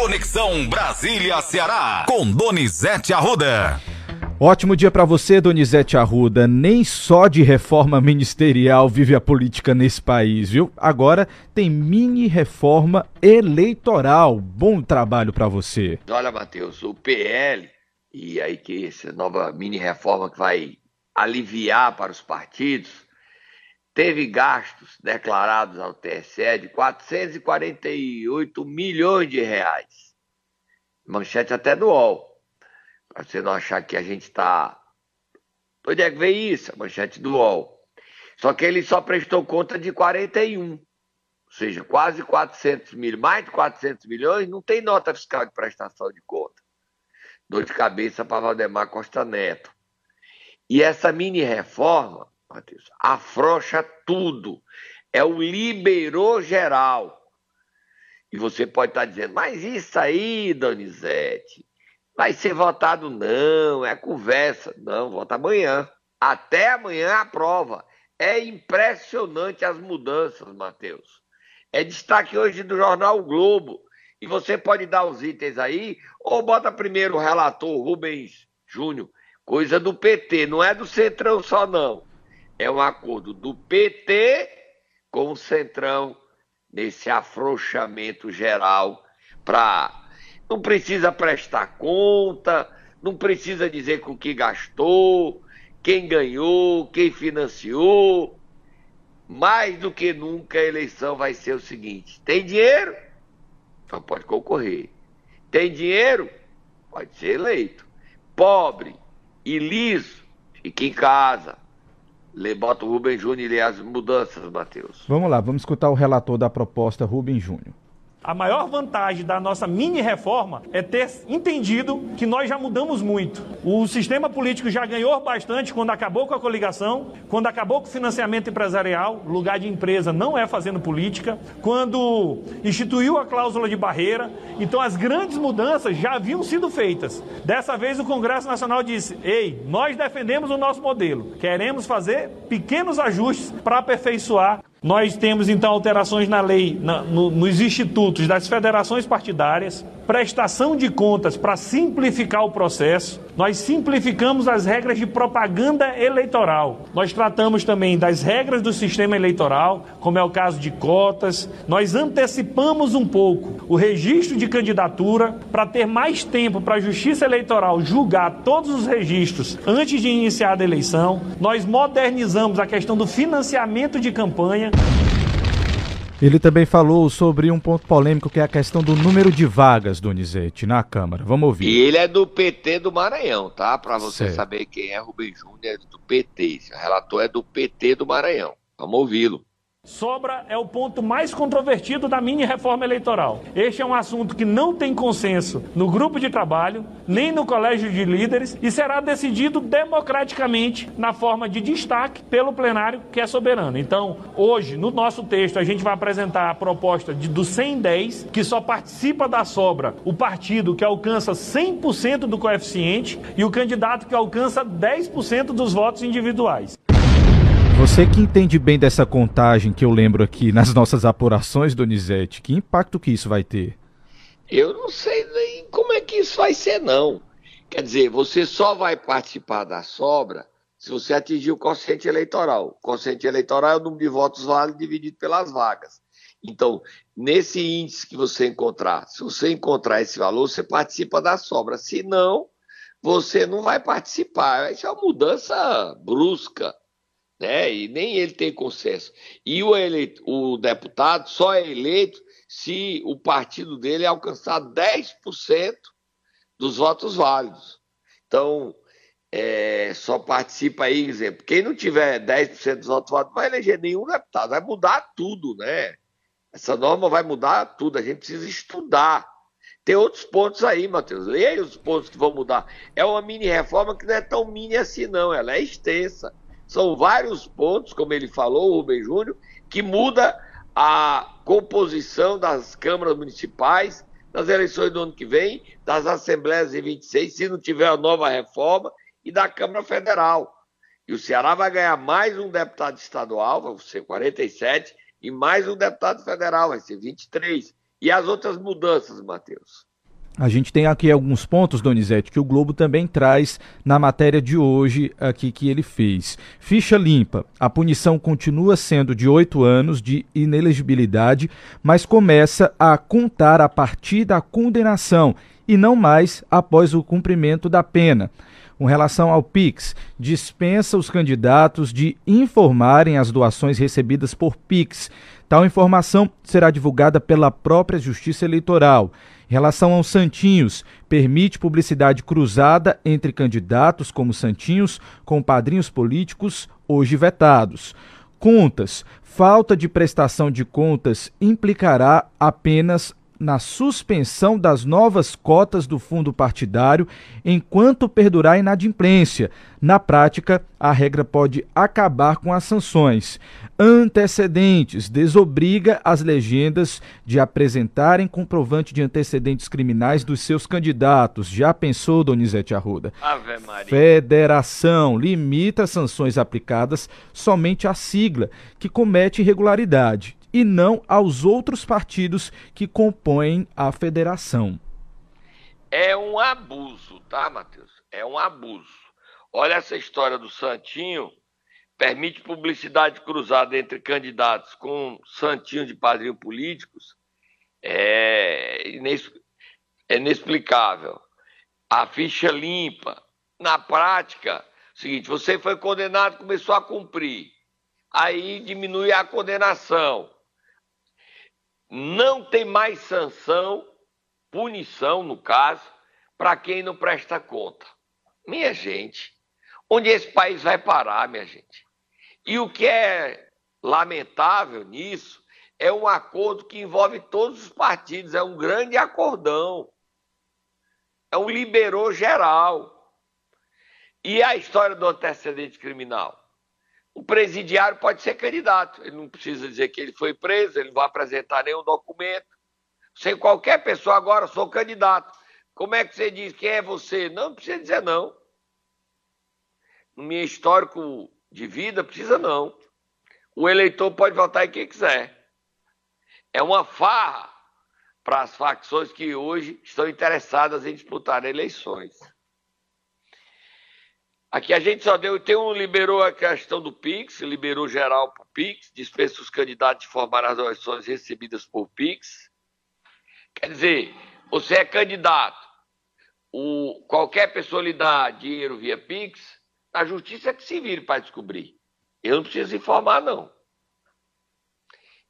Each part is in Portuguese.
Conexão Brasília-Ceará, com Donizete Arruda. Ótimo dia para você, Donizete Arruda. Nem só de reforma ministerial vive a política nesse país, viu? Agora tem mini reforma eleitoral. Bom trabalho para você. Olha, Matheus, o PL e aí que essa nova mini reforma que vai aliviar para os partidos teve gastos declarados ao TSE de 448 milhões de reais. Manchete até do UOL. Para você não achar que a gente está. Onde é que veio isso? A manchete do UOL. Só que ele só prestou conta de 41. Ou seja, quase 400 mil, mais de 400 milhões, não tem nota fiscal de prestação de conta. Dor de cabeça para Valdemar Costa Neto. E essa mini reforma, Matheus, afrouxa tudo. É o liberou geral. E você pode estar dizendo, mas isso aí, Donizete, vai ser votado não, é conversa. Não, vota amanhã. Até amanhã a prova. É impressionante as mudanças, Matheus. É destaque hoje do jornal o Globo. E você pode dar os itens aí, ou bota primeiro o relator Rubens Júnior, coisa do PT, não é do Centrão só não. É um acordo do PT com o Centrão nesse afrouxamento geral para não precisa prestar conta, não precisa dizer com que gastou, quem ganhou, quem financiou. Mais do que nunca a eleição vai ser o seguinte: tem dinheiro? Então pode concorrer. Tem dinheiro? Pode ser eleito. Pobre e liso, fica em casa. Lê, bota o Rubem Júnior e as mudanças, Matheus. Vamos lá, vamos escutar o relator da proposta, Rubem Júnior. A maior vantagem da nossa mini reforma é ter entendido que nós já mudamos muito. O sistema político já ganhou bastante quando acabou com a coligação, quando acabou com o financiamento empresarial, lugar de empresa não é fazendo política, quando instituiu a cláusula de barreira. Então as grandes mudanças já haviam sido feitas. Dessa vez o Congresso Nacional disse: "Ei, nós defendemos o nosso modelo. Queremos fazer pequenos ajustes para aperfeiçoar nós temos então alterações na lei, na, no, nos institutos das federações partidárias, prestação de contas para simplificar o processo. Nós simplificamos as regras de propaganda eleitoral. Nós tratamos também das regras do sistema eleitoral, como é o caso de cotas. Nós antecipamos um pouco o registro de candidatura para ter mais tempo para a Justiça Eleitoral julgar todos os registros antes de iniciar a eleição. Nós modernizamos a questão do financiamento de campanha. Ele também falou sobre um ponto polêmico que é a questão do número de vagas, Donizete, na Câmara. Vamos ouvir. E ele é do PT do Maranhão, tá? Para você certo. saber quem é Rubem Júnior, é do PT. Esse relator é do PT do Maranhão. Vamos ouvi-lo. Sobra é o ponto mais controvertido da mini reforma eleitoral. Este é um assunto que não tem consenso no grupo de trabalho, nem no colégio de líderes e será decidido democraticamente na forma de destaque pelo plenário que é soberano. Então, hoje, no nosso texto, a gente vai apresentar a proposta de, do 110, que só participa da sobra o partido que alcança 100% do coeficiente e o candidato que alcança 10% dos votos individuais. Você que entende bem dessa contagem que eu lembro aqui nas nossas apurações, Donizete, que impacto que isso vai ter? Eu não sei nem como é que isso vai ser, não. Quer dizer, você só vai participar da sobra se você atingir o quociente eleitoral. O quociente eleitoral é o número de votos válidos dividido pelas vagas. Então, nesse índice que você encontrar, se você encontrar esse valor, você participa da sobra. Se não, você não vai participar. Isso é uma mudança brusca né? E nem ele tem consenso. E o, eleito, o deputado só é eleito se o partido dele alcançar 10% dos votos válidos. Então, é, só participa aí, exemplo, quem não tiver 10% dos votos válidos vai eleger nenhum deputado, vai mudar tudo, né? Essa norma vai mudar tudo, a gente precisa estudar. Tem outros pontos aí, Matheus. Leia os pontos que vão mudar. É uma mini reforma que não é tão mini assim, não. Ela é extensa. São vários pontos, como ele falou, o Rubem Júnior, que muda a composição das câmaras municipais nas eleições do ano que vem, das assembleias em 26, se não tiver a nova reforma, e da Câmara Federal. E o Ceará vai ganhar mais um deputado estadual, vai ser 47, e mais um deputado federal, vai ser 23. E as outras mudanças, Matheus? A gente tem aqui alguns pontos, Donizete, que o Globo também traz na matéria de hoje aqui que ele fez. Ficha limpa. A punição continua sendo de oito anos de inelegibilidade, mas começa a contar a partir da condenação e não mais após o cumprimento da pena. Com relação ao Pix, dispensa os candidatos de informarem as doações recebidas por Pix. Tal informação será divulgada pela própria Justiça Eleitoral. Relação aos santinhos, permite publicidade cruzada entre candidatos como santinhos com padrinhos políticos hoje vetados. Contas. Falta de prestação de contas implicará apenas na suspensão das novas cotas do fundo partidário enquanto perdurar a inadimplência. Na prática, a regra pode acabar com as sanções. Antecedentes desobriga as legendas de apresentarem comprovante de antecedentes criminais dos seus candidatos. Já pensou, Donizete Arruda? Ave Maria. Federação limita as sanções aplicadas somente à sigla que comete irregularidade e não aos outros partidos que compõem a federação. É um abuso, tá, Matheus? É um abuso. Olha essa história do Santinho, permite publicidade cruzada entre candidatos com Santinho de padrinho políticos, é, é inexplicável. A ficha limpa. Na prática, seguinte, você foi condenado, começou a cumprir. Aí diminui a condenação não tem mais sanção, punição, no caso, para quem não presta conta. Minha gente, onde esse país vai parar, minha gente? E o que é lamentável nisso é um acordo que envolve todos os partidos, é um grande acordão. É um liberou geral. E a história do antecedente criminal? O presidiário pode ser candidato. Ele não precisa dizer que ele foi preso, ele não vai apresentar nenhum documento. Sem qualquer pessoa agora, sou candidato. Como é que você diz quem é você? Não, não precisa dizer não. No meu histórico de vida, precisa não. O eleitor pode votar em quem quiser. É uma farra para as facções que hoje estão interessadas em disputar eleições. Aqui a gente só deu, tem um liberou a questão do Pix, liberou geral para o Pix, dispensa os candidatos de formar as doações recebidas por Pix. Quer dizer, você é candidato, o, qualquer pessoa lhe dá dinheiro via Pix, a justiça é que se vire para descobrir. Eu não preciso informar, não.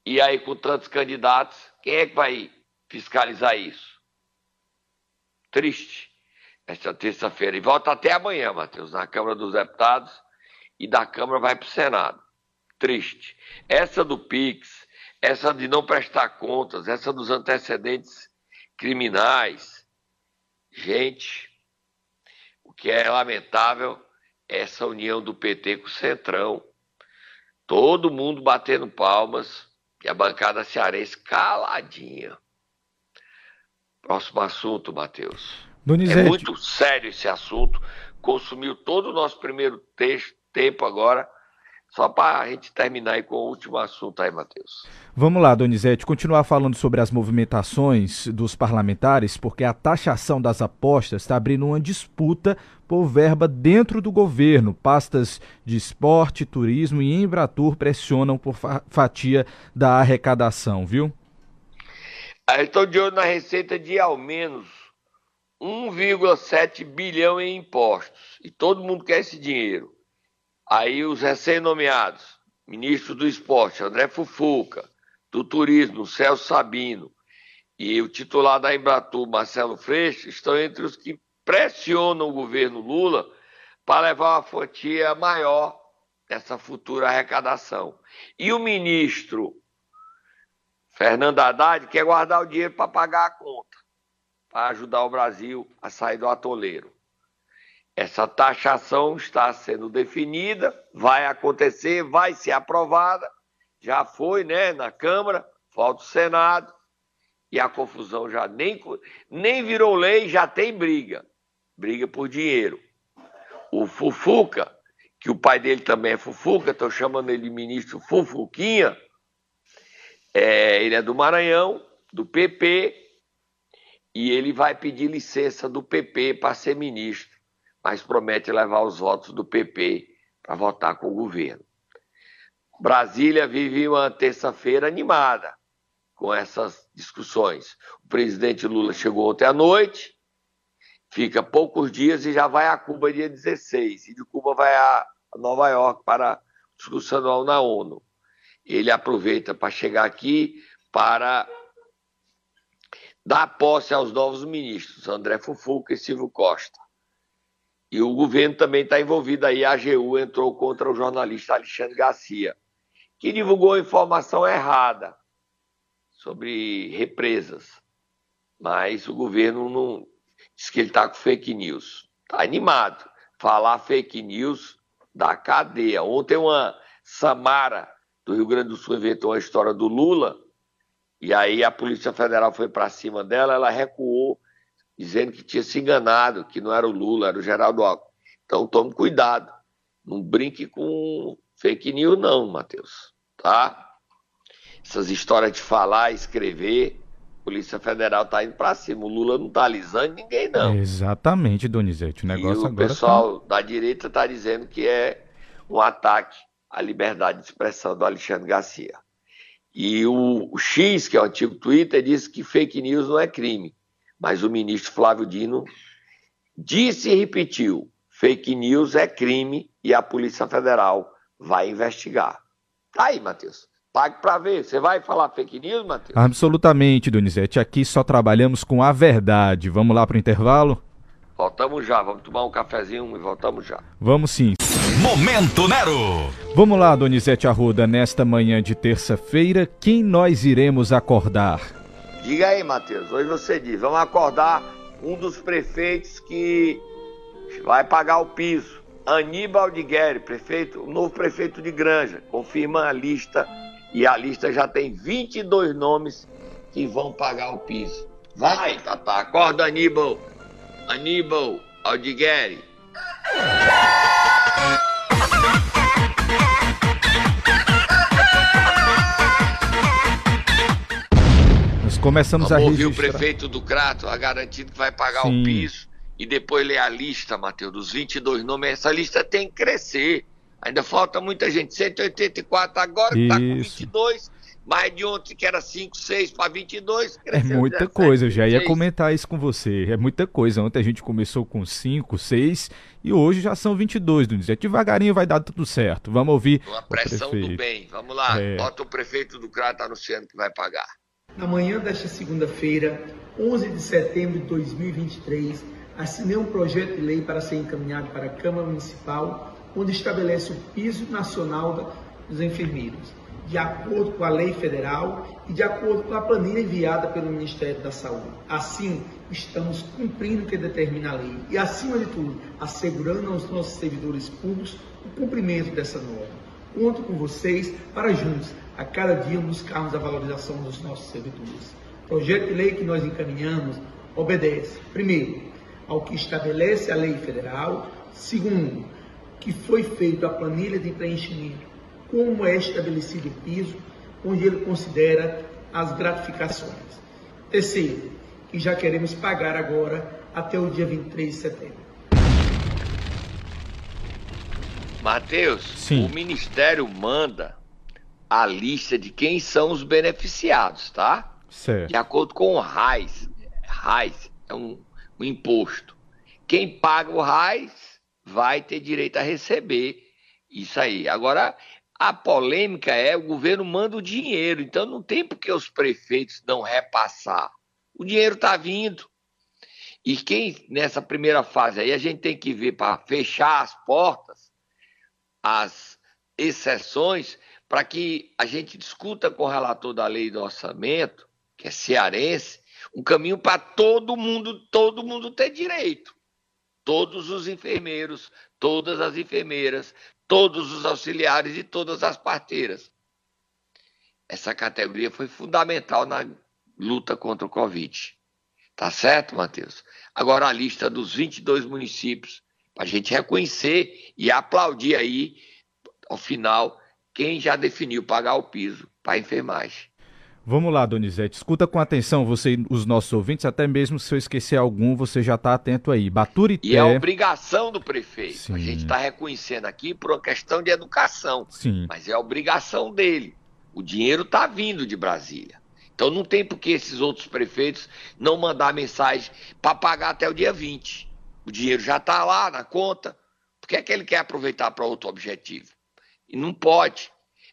E aí, com tantos candidatos, quem é que vai fiscalizar isso? Triste esta terça-feira. E volta até amanhã, Matheus, na Câmara dos Deputados e da Câmara vai para o Senado. Triste. Essa do PIX, essa de não prestar contas, essa dos antecedentes criminais. Gente, o que é lamentável é essa união do PT com o Centrão. Todo mundo batendo palmas e a bancada cearense caladinha. Próximo assunto, Matheus. Donizete. É muito sério esse assunto. Consumiu todo o nosso primeiro texto, tempo agora. Só para a gente terminar aí com o último assunto aí, Matheus. Vamos lá, Donizete, continuar falando sobre as movimentações dos parlamentares, porque a taxação das apostas está abrindo uma disputa por verba dentro do governo. Pastas de esporte, turismo e Embratur pressionam por fatia da arrecadação, viu? Estou de olho na receita de ao menos 1,7 bilhão em impostos e todo mundo quer esse dinheiro. Aí os recém-nomeados, ministro do esporte, André Fufuca, do turismo, Celso Sabino, e o titular da Embratur, Marcelo Freixo, estão entre os que pressionam o governo Lula para levar uma fatia maior dessa futura arrecadação. E o ministro Fernando Haddad quer guardar o dinheiro para pagar a conta para ajudar o Brasil a sair do atoleiro. Essa taxação está sendo definida, vai acontecer, vai ser aprovada, já foi né, na Câmara, falta o Senado, e a confusão já nem, nem virou lei, já tem briga briga por dinheiro. O Fufuca, que o pai dele também é Fufuca, estou chamando ele de ministro Fufuquinha, é, ele é do Maranhão, do PP, e ele vai pedir licença do PP para ser ministro, mas promete levar os votos do PP para votar com o governo. Brasília vive uma terça-feira animada com essas discussões. O presidente Lula chegou ontem à noite, fica poucos dias e já vai a Cuba dia 16, e de Cuba vai a Nova York para discussão anual na ONU. Ele aproveita para chegar aqui para dar posse aos novos ministros, André Fufuca e Silvio Costa. E o governo também está envolvido aí. A AGU entrou contra o jornalista Alexandre Garcia, que divulgou informação errada sobre represas. Mas o governo não diz que ele está com fake news. Está animado. Falar fake news da cadeia. Ontem uma Samara do Rio Grande do Sul inventou a história do Lula e aí a Polícia Federal foi para cima dela, ela recuou, dizendo que tinha se enganado, que não era o Lula, era o Geraldo Alckmin. Então tome cuidado. Não brinque com fake news, não, Matheus. Tá? Essas histórias de falar, escrever, a Polícia Federal tá indo para cima. O Lula não tá alisando ninguém, não. Exatamente, Donizete. O negócio e o agora. O pessoal tá... da direita tá dizendo que é um ataque à liberdade de expressão do Alexandre Garcia. E o, o X, que é o antigo Twitter, disse que fake news não é crime. Mas o ministro Flávio Dino disse e repetiu: fake news é crime e a Polícia Federal vai investigar. Tá aí, Matheus. Pague para ver. Você vai falar fake news, Matheus? Absolutamente, Donizete. Aqui só trabalhamos com a verdade. Vamos lá para o intervalo? Voltamos já. Vamos tomar um cafezinho e voltamos já. Vamos sim. Momento Nero. Vamos lá, Donizete Arruda, nesta manhã de terça-feira, quem nós iremos acordar? Diga aí, Matheus, hoje você diz, vamos acordar um dos prefeitos que vai pagar o piso. Aníbal de Guerre, prefeito, novo prefeito de Granja, confirma a lista e a lista já tem 22 nomes que vão pagar o piso. Vai, Tatá, acorda Aníbal, Aníbal Aldigueri. começamos Vamos a ouvir o prefeito do Crato, a garantido que vai pagar Sim. o piso e depois ler a lista, Matheus, dos 22 nomes. Essa lista tem que crescer. Ainda falta muita gente. 184 agora, que está com 22. Mais de ontem, que era 5, 6 para 22. É muita 17, coisa, eu já ia comentar isso com você. É muita coisa. Ontem a gente começou com 5, 6 e hoje já são 22, Donizete. É devagarinho vai dar tudo certo. Vamos ouvir. Uma pressão do bem. Vamos lá. É... Bota o prefeito do Crato anunciando que vai pagar. Na manhã desta segunda-feira, 11 de setembro de 2023, assinei um projeto de lei para ser encaminhado para a Câmara Municipal, onde estabelece o piso nacional dos enfermeiros, de acordo com a lei federal e de acordo com a planilha enviada pelo Ministério da Saúde. Assim, estamos cumprindo o que determina a lei e, acima de tudo, assegurando aos nossos servidores públicos o cumprimento dessa norma. Conto com vocês para juntos a cada dia buscarmos a valorização dos nossos servidores. O projeto de lei que nós encaminhamos obedece, primeiro, ao que estabelece a lei federal, segundo, que foi feita a planilha de preenchimento, como é estabelecido o piso, onde ele considera as gratificações. Terceiro, que já queremos pagar agora até o dia 23 de setembro. Mateus, o Ministério manda a lista de quem são os beneficiados, tá? Certo. De acordo com o RAIS. RAIS é um, um imposto. Quem paga o RAIS vai ter direito a receber isso aí. Agora, a polêmica é o governo manda o dinheiro, então não tem por que os prefeitos não repassar. O dinheiro está vindo. E quem, nessa primeira fase aí, a gente tem que ver para fechar as portas, as exceções, para que a gente discuta com o relator da lei do orçamento, que é cearense, um caminho para todo mundo, todo mundo ter direito. Todos os enfermeiros, todas as enfermeiras, todos os auxiliares e todas as parteiras. Essa categoria foi fundamental na luta contra o Covid. Tá certo, Matheus? Agora a lista dos 22 municípios, para a gente reconhecer e aplaudir aí, ao final, quem já definiu pagar o piso para a enfermagem. Vamos lá, Donizete. Escuta com atenção você os nossos ouvintes, até mesmo se eu esquecer algum, você já está atento aí. Baturité. E é obrigação do prefeito. Sim. A gente está reconhecendo aqui por uma questão de educação. Sim. Mas é obrigação dele. O dinheiro está vindo de Brasília. Então não tem por que esses outros prefeitos não mandar mensagem para pagar até o dia 20. O dinheiro já está lá na conta. Por que é que ele quer aproveitar para outro objetivo? E não pode.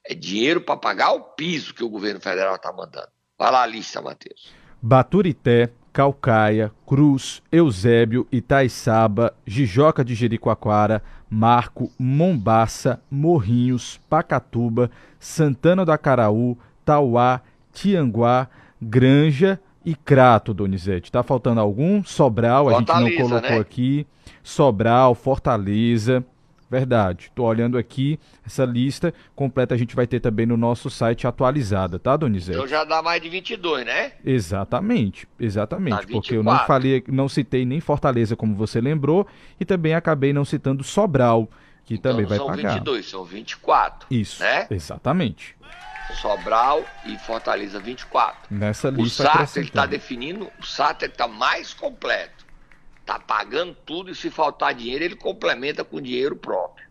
É dinheiro para pagar o piso que o governo federal está mandando. Vai lá a lista, Matheus. Baturité, Calcaia, Cruz, Eusébio, Itaiçaba, Jijoca de Jericoacoara, Marco, Mombaça, Morrinhos, Pacatuba, Santana do Acaraú, Tauá, Tianguá, Granja e Crato, Donizete. Tá faltando algum? Sobral, a Fortaleza, gente não colocou né? aqui. Sobral, Fortaleza. Verdade. Tô olhando aqui essa lista completa a gente vai ter também no nosso site atualizada, tá, Donizete? Então já dá mais de 22, né? Exatamente. Exatamente, porque eu não falei, não citei nem Fortaleza como você lembrou e também acabei não citando Sobral, que então também vai pagar. São 22, são 24. Isso. Né? Exatamente. Sobral e Fortaleza 24. Nessa lista. O SAT está definindo, o SAT está mais completo. Está pagando tudo e se faltar dinheiro, ele complementa com dinheiro próprio.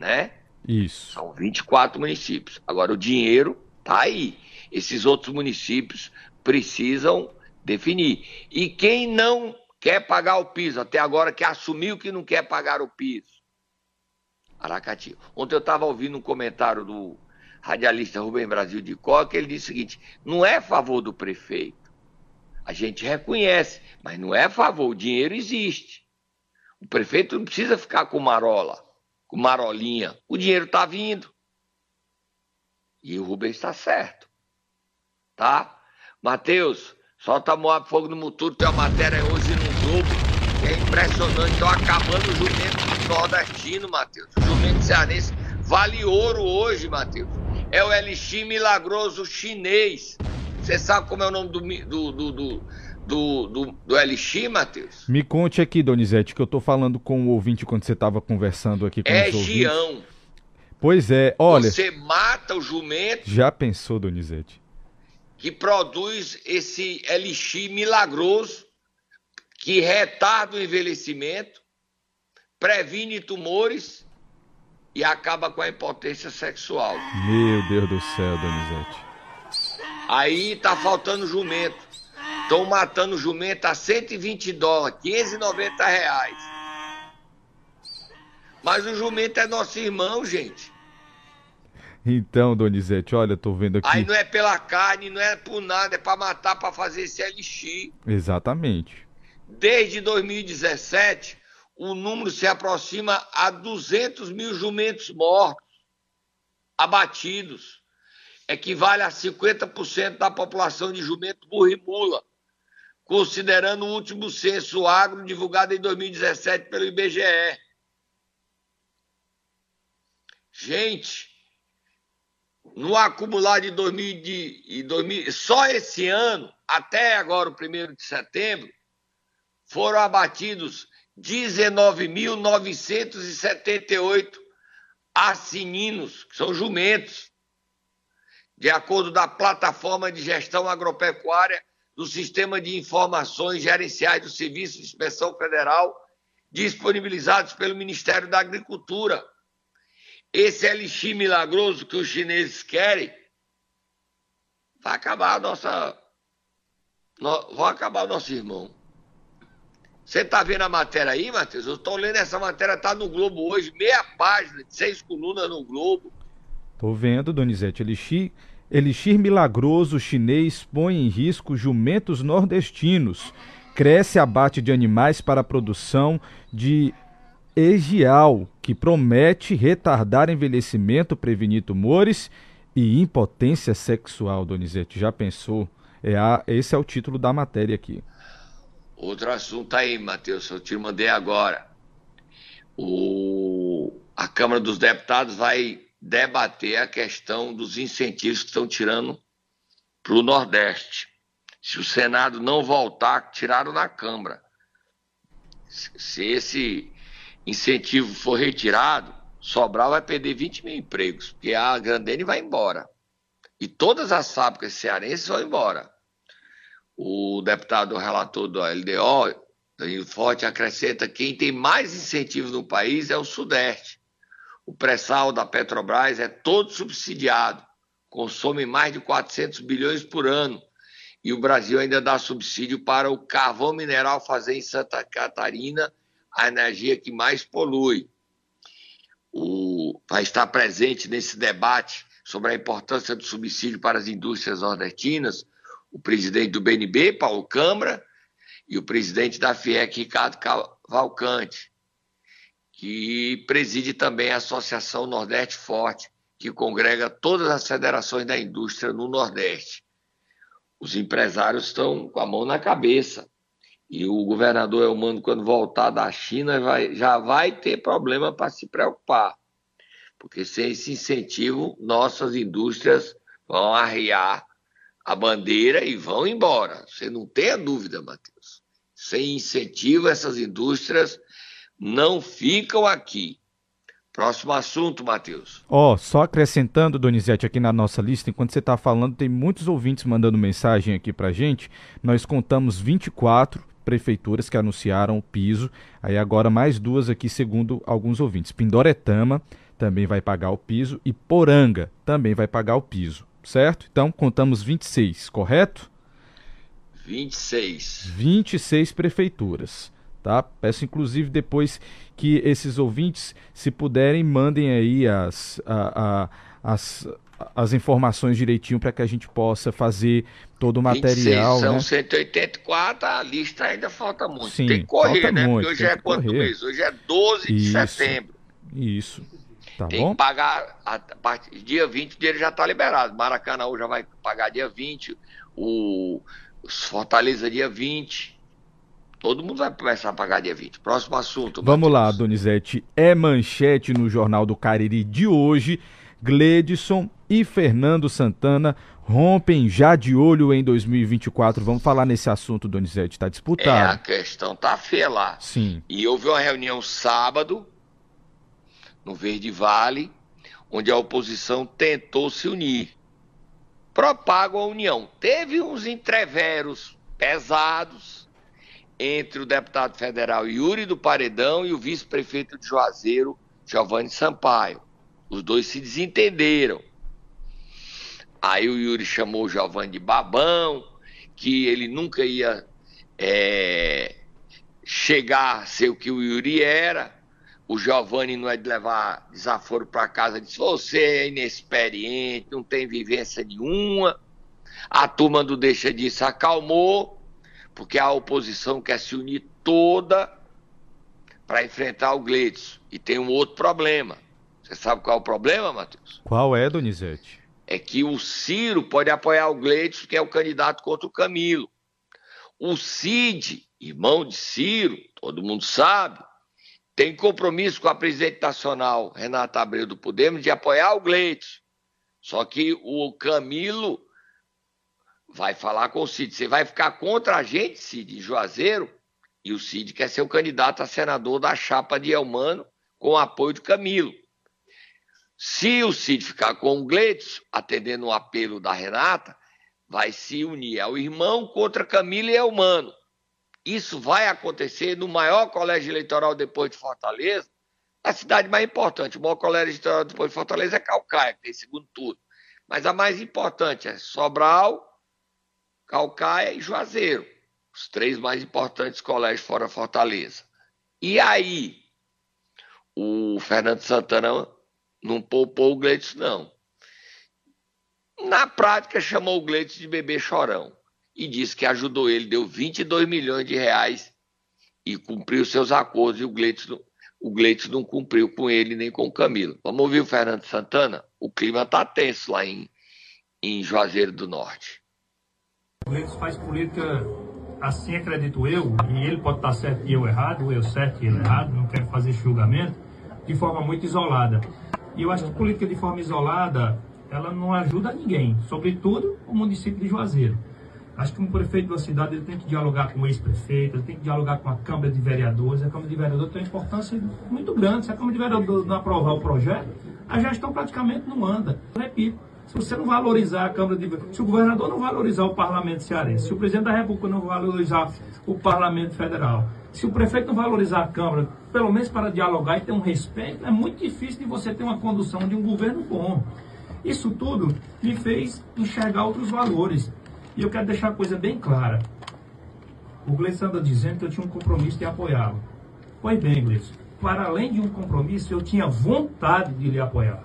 Né? Isso. São 24 municípios. Agora o dinheiro está aí. Esses outros municípios precisam definir. E quem não quer pagar o piso, até agora que assumiu que não quer pagar o piso? Aracati. Ontem eu estava ouvindo um comentário do radialista Rubem Brasil de Coca, ele disse o seguinte: não é a favor do prefeito. A gente reconhece, mas não é a favor, o dinheiro existe. O prefeito não precisa ficar com marola, com marolinha. O dinheiro está vindo. E o Rubem está certo. Tá? Matheus, solta Moab Fogo no Muturo, tem uma matéria hoje no Globo, é impressionante. Estão acabando o jumento nordestino, Matheus. O jumento cearense vale ouro hoje, Matheus é o Elixir Milagroso Chinês. Você sabe como é o nome do, do, do, do, do, do, Elixir, Matheus? Me conte aqui, Donizete, que eu tô falando com o ouvinte quando você tava conversando aqui com é os ouvintes. Gião. Pois é, olha. Você mata o jumento. Já pensou, Donizete? Que produz esse elixir milagroso que retarda o envelhecimento, previne tumores e acaba com a impotência sexual. Meu Deus do céu, Donizete. Aí tá faltando jumento. Estão matando jumento a 120 dólares, 590 reais. Mas o jumento é nosso irmão, gente. Então, Donizete, olha, tô vendo aqui. Aí não é pela carne, não é por nada, é para matar, para fazer esse elixir. Exatamente. Desde 2017, o número se aproxima a 200 mil jumentos mortos, abatidos. Equivale a 50% da população de jumento burro e mula, considerando o último censo agro divulgado em 2017 pelo IBGE. Gente, no acumular de 2000, de, 2000 só esse ano, até agora, o primeiro de setembro, foram abatidos 19.978 assininos, que são jumentos, de acordo da plataforma de gestão agropecuária do Sistema de Informações Gerenciais do Serviço de Inspeção Federal, disponibilizados pelo Ministério da Agricultura. Esse elixir milagroso que os chineses querem vai acabar a nossa. Vai acabar o nosso irmão. Você está vendo a matéria aí, Matheus? Eu estou lendo essa matéria, está no Globo hoje, meia página, seis colunas no Globo. Tô vendo, Donizete. Elixir, elixir milagroso chinês põe em risco jumentos nordestinos. Cresce abate de animais para a produção de egial, que promete retardar envelhecimento, prevenir tumores e impotência sexual, Donizete. Já pensou? É a, esse é o título da matéria aqui. Outro assunto aí, Matheus, eu te mandei agora. O, a Câmara dos Deputados vai debater a questão dos incentivos que estão tirando para o Nordeste. Se o Senado não voltar, tiraram na Câmara. Se esse incentivo for retirado, Sobral vai perder 20 mil empregos, porque a Grandene vai embora. E todas as fábricas cearenses vão embora. O deputado relator do LDO, Danilo Forte, acrescenta que quem tem mais incentivos no país é o Sudeste. O pré-sal da Petrobras é todo subsidiado, consome mais de 400 bilhões por ano. E o Brasil ainda dá subsídio para o carvão mineral fazer em Santa Catarina a energia que mais polui. O, vai estar presente nesse debate sobre a importância do subsídio para as indústrias nordestinas o presidente do BNB, Paulo Câmara, e o presidente da FIEC, Ricardo Cavalcante, que preside também a Associação Nordeste Forte, que congrega todas as federações da indústria no Nordeste. Os empresários estão com a mão na cabeça. E o governador Elmano, quando voltar da China, vai, já vai ter problema para se preocupar. Porque sem esse incentivo, nossas indústrias vão arriar a bandeira e vão embora. Você não tenha dúvida, Matheus. Sem incentivo, essas indústrias não ficam aqui. Próximo assunto, Matheus. Ó, oh, só acrescentando, Donizete, aqui na nossa lista, enquanto você está falando, tem muitos ouvintes mandando mensagem aqui para gente. Nós contamos 24 prefeituras que anunciaram o piso. Aí agora mais duas aqui, segundo alguns ouvintes. Pindoretama também vai pagar o piso e Poranga também vai pagar o piso, certo? Então contamos 26, correto? 26. 26 prefeituras, tá? Peço inclusive depois que esses ouvintes, se puderem, mandem aí as, a, a, as, as informações direitinho para que a gente possa fazer todo o material. 26, são né? 184, a lista ainda falta muito. Sim, tem que correr, né? muito, Porque hoje é quanto correr. mês? Hoje é 12 de Isso. setembro. Isso. Tá tem bom? que pagar a partir dia 20 dele já está liberado. Maracanã já vai pagar dia 20, o Fortaleza dia 20. Todo mundo vai começar a pagar dia 20. Próximo assunto. Vamos lá. Donizete. É manchete no Jornal do Cariri de hoje. Gledson e Fernando Santana rompem já de olho em 2024. Vamos falar nesse assunto, Donizete. Tá É, a disputado. questão tá feia lá. Sim. E houve uma reunião sábado, no Verde Vale, onde a oposição tentou se unir. Propago a união. Teve uns entreveros pesados entre o deputado federal Yuri do Paredão e o vice-prefeito de Juazeiro, Giovanni Sampaio. Os dois se desentenderam. Aí o Yuri chamou o Giovanni de babão, que ele nunca ia é, chegar a ser o que o Yuri era. O Giovanni não é de levar desaforo para casa, disse: Você é inexperiente, não tem vivência nenhuma. A turma do Deixa disso acalmou, porque a oposição quer se unir toda para enfrentar o Gleidson. E tem um outro problema. Você sabe qual é o problema, Matheus? Qual é, Donizete? é que o Ciro pode apoiar o Gleidson, que é o candidato contra o Camilo. O Cid, irmão de Ciro, todo mundo sabe, tem compromisso com a presidente nacional, Renata Abreu do Podemos, de apoiar o Gleidson. Só que o Camilo vai falar com o Cid. Você vai ficar contra a gente, Cid, em Juazeiro? E o Cid quer ser o candidato a senador da chapa de Elmano com apoio de Camilo. Se o Cid ficar com o Gleidson, atendendo o apelo da Renata, vai se unir ao irmão contra Camila e Elmano. Isso vai acontecer no maior colégio eleitoral depois de Fortaleza, a cidade mais importante. O maior colégio eleitoral depois de Fortaleza é Calcaia, que tem segundo turno. Mas a mais importante é Sobral, Calcaia e Juazeiro. Os três mais importantes colégios fora Fortaleza. E aí, o Fernando Santana não poupou o Gleitson, não. Na prática, chamou o Gleitson de bebê chorão e disse que ajudou ele, deu 22 milhões de reais e cumpriu seus acordos. E o Gleitson, o Gleitson não cumpriu com ele nem com o Camilo. Vamos ouvir o Fernando Santana? O clima está tenso lá em, em Juazeiro do Norte. O Gleitson faz política assim, acredito eu, e ele pode estar certo e eu errado, ou eu certo e ele errado, não quero fazer julgamento, de forma muito isolada. E eu acho que política de forma isolada, ela não ajuda ninguém, sobretudo o município de Juazeiro. Acho que um prefeito de uma cidade ele tem que dialogar com o ex-prefeito, ele tem que dialogar com a Câmara de Vereadores. A Câmara de Vereadores tem uma importância muito grande. Se a Câmara de Vereadores não aprovar o projeto, a gestão praticamente não anda. Repito, Se você não valorizar a Câmara de se o governador não valorizar o parlamento cearense, se o presidente da República não valorizar o parlamento federal, se o prefeito não valorizar a Câmara, pelo menos para dialogar e ter um respeito, é muito difícil de você ter uma condução de um governo bom. Isso tudo me fez enxergar outros valores. E eu quero deixar a coisa bem clara. O Gleison anda dizendo que eu tinha um compromisso de apoiá-lo. Pois bem, Gleison, para além de um compromisso, eu tinha vontade de lhe apoiar.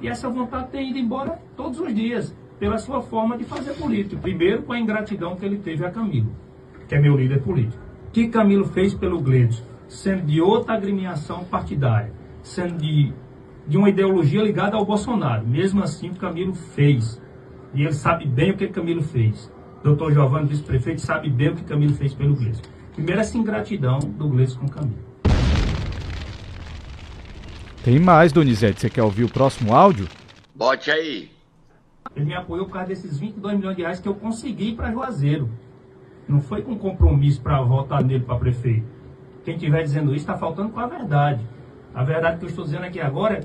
E essa vontade tem ido embora todos os dias, pela sua forma de fazer política. Primeiro, com a ingratidão que ele teve a Camilo, que é meu líder político. O que Camilo fez pelo Gleison, sendo de outra agremiação partidária, sendo de, de uma ideologia ligada ao Bolsonaro. Mesmo assim, o Camilo fez. E ele sabe bem o que Camilo fez. Doutor Giovanni, vice-prefeito, sabe bem o que Camilo fez pelo Gleison. Primeiro, essa ingratidão do Gleison com Camilo. Tem mais, Donizete. Você quer ouvir o próximo áudio? Bote aí. Ele me apoiou por causa desses 22 milhões de reais que eu consegui para Juazeiro. Não foi com compromisso para votar nele para prefeito. Quem estiver dizendo isso está faltando com a verdade. A verdade que eu estou dizendo aqui agora,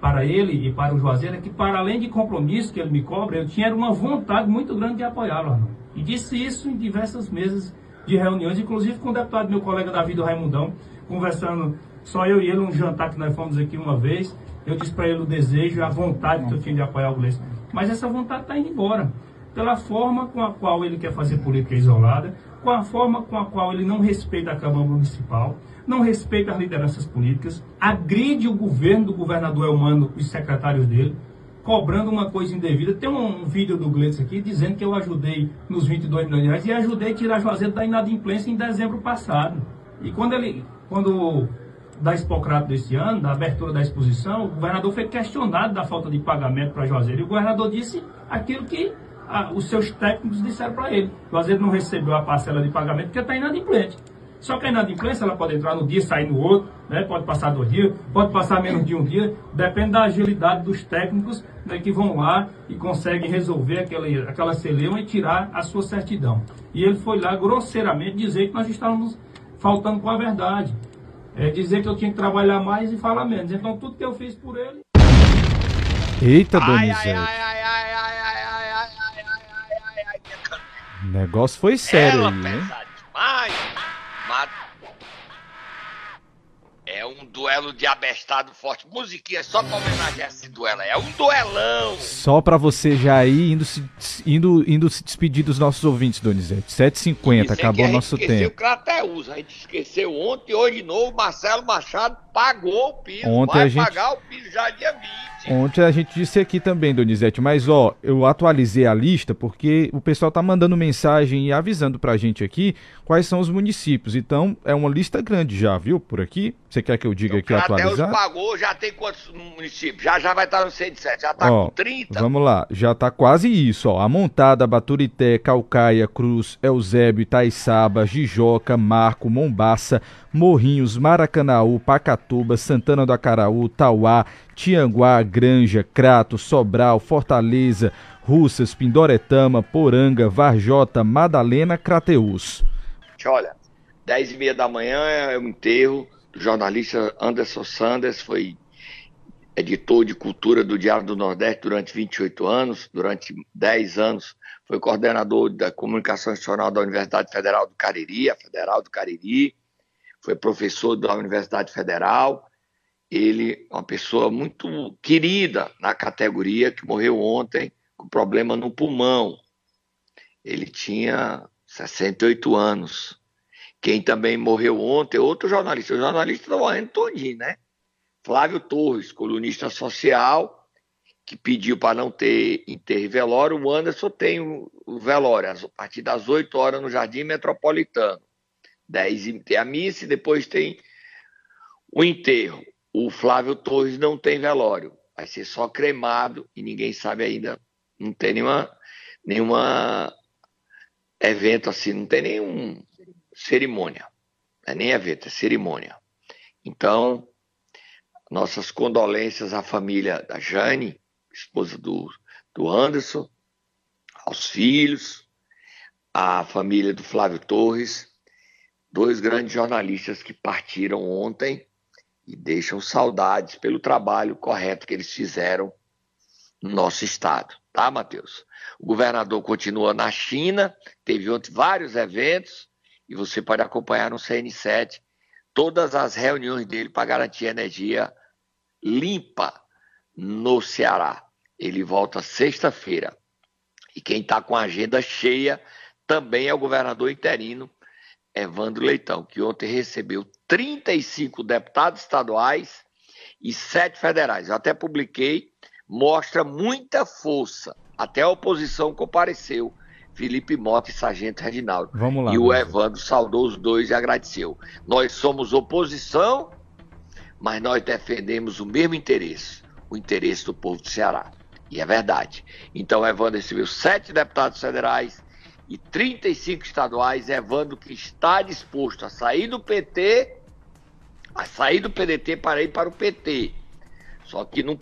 para ele e para o Juazeiro, é que para além de compromisso que ele me cobra, eu tinha uma vontade muito grande de apoiá-lo. E disse isso em diversas mesas de reuniões, inclusive com o deputado, meu colega Davi do Raimundão, conversando só eu e ele, um jantar que nós fomos aqui uma vez. Eu disse para ele o desejo e a vontade que eu tinha de apoiar o Gleison. Mas essa vontade está indo embora. Pela forma com a qual ele quer fazer política isolada, com a forma com a qual ele não respeita a Câmara Municipal, não respeita as lideranças políticas, agride o governo do governador Elmano e os secretários dele, cobrando uma coisa indevida. Tem um vídeo do Gleitz aqui dizendo que eu ajudei nos 22 milhões de reais e ajudei a tirar Juazeiro da inadimplência em dezembro passado. E quando ele, quando da Expocrato desse ano, da abertura da exposição, o governador foi questionado da falta de pagamento para Juazeiro. E o governador disse aquilo que ah, os seus técnicos disseram para ele. Juazeiro não recebeu a parcela de pagamento porque está inadimplente. Só que a inadimplência ela pode entrar no dia, sair no outro, né? pode passar dois dias, pode passar menos de um dia, depende da agilidade dos técnicos né, que vão lá e conseguem resolver aquela, aquela celeuma e tirar a sua certidão. E ele foi lá grosseiramente dizer que nós estávamos faltando com a verdade é dizer que eu tinha que trabalhar mais e falar menos. Então tudo que eu fiz por ele. Eita, Donizete. O negócio foi sério aí, hein? Demais. É um duelo de abestado forte. Musiquinha só pra homenagear esse duelo. É um duelão. Só pra você já ir indo se, indo, indo se despedir dos nossos ouvintes, Donizete. 7h50, acabou o nosso tempo. o Crateus. A gente esqueceu ontem, hoje de novo, Marcelo Machado pagou o piso. Ontem vai a gente... pagar o piso já dia 20. Ontem a gente disse aqui também, Donizete, mas ó, eu atualizei a lista porque o pessoal tá mandando mensagem e avisando pra gente aqui quais são os municípios. Então, é uma lista grande já, viu, por aqui. Você quer que eu diga aqui atualizar? pagou, já tem quantos municípios? Já já vai estar no 107, já tá ó, com 30. Vamos lá, já tá quase isso, ó. Amontada, Baturité, Calcaia, Cruz, Eusébio, Itaiçaba, Jijoca, Marco, Mombaça, Morrinhos, Maracanaú, Pacatuba, Santana do Acaraú, Tauá, Tianguá, Granja, Crato, Sobral, Fortaleza, Russas, Pindoretama, Poranga, Varjota, Madalena, Crateus. Olha, 10 e meia da manhã é o enterro do jornalista Anderson Sanders, foi editor de cultura do Diário do Nordeste durante 28 anos, durante 10 anos foi coordenador da comunicação institucional da Universidade Federal do Cariri, a Federal do Cariri, foi professor da Universidade Federal, ele é uma pessoa muito querida na categoria, que morreu ontem com problema no pulmão. Ele tinha 68 anos. Quem também morreu ontem, outro jornalista, o jornalista está morrendo todinho, né? Flávio Torres, colunista social, que pediu para não ter enterro velório. O Anderson tem o velório a partir das 8 horas no Jardim Metropolitano. 10 tem a missa e depois tem o enterro o Flávio Torres não tem velório, vai ser só cremado e ninguém sabe ainda, não tem nenhuma, nenhuma evento assim, não tem nenhum cerimônia, não é nem evento, é cerimônia. Então, nossas condolências à família da Jane, esposa do, do Anderson, aos filhos, à família do Flávio Torres, dois grandes jornalistas que partiram ontem e deixam saudades pelo trabalho correto que eles fizeram no nosso estado, tá, Matheus? O governador continua na China, teve ontem vários eventos, e você pode acompanhar no CN7 todas as reuniões dele para garantir energia limpa no Ceará. Ele volta sexta-feira. E quem está com a agenda cheia também é o governador interino, Evandro Leitão, que ontem recebeu 35 deputados estaduais e sete federais. Eu até publiquei, mostra muita força. Até a oposição compareceu. Felipe Mota e Sargento Reginaldo. Vamos lá. E o Evandro saudou os dois e agradeceu. Nós somos oposição, mas nós defendemos o mesmo interesse, o interesse do povo do Ceará. E é verdade. Então, Evandro recebeu sete deputados federais e 35 estaduais. Evandro que está disposto a sair do PT, a sair do PDT para ir para o PT. Só que não.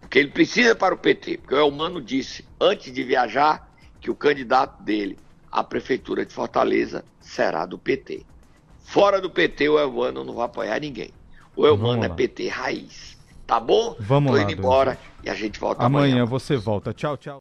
Porque ele precisa para o PT. Porque o Elmano disse, antes de viajar, que o candidato dele à prefeitura de Fortaleza será do PT. Fora do PT, o Elmano não vai apoiar ninguém. O Elmano é PT raiz. Tá bom? Vamos Tô lá, indo embora Donizete. e a gente volta Amanhã amanhã. você volta. Tchau, tchau.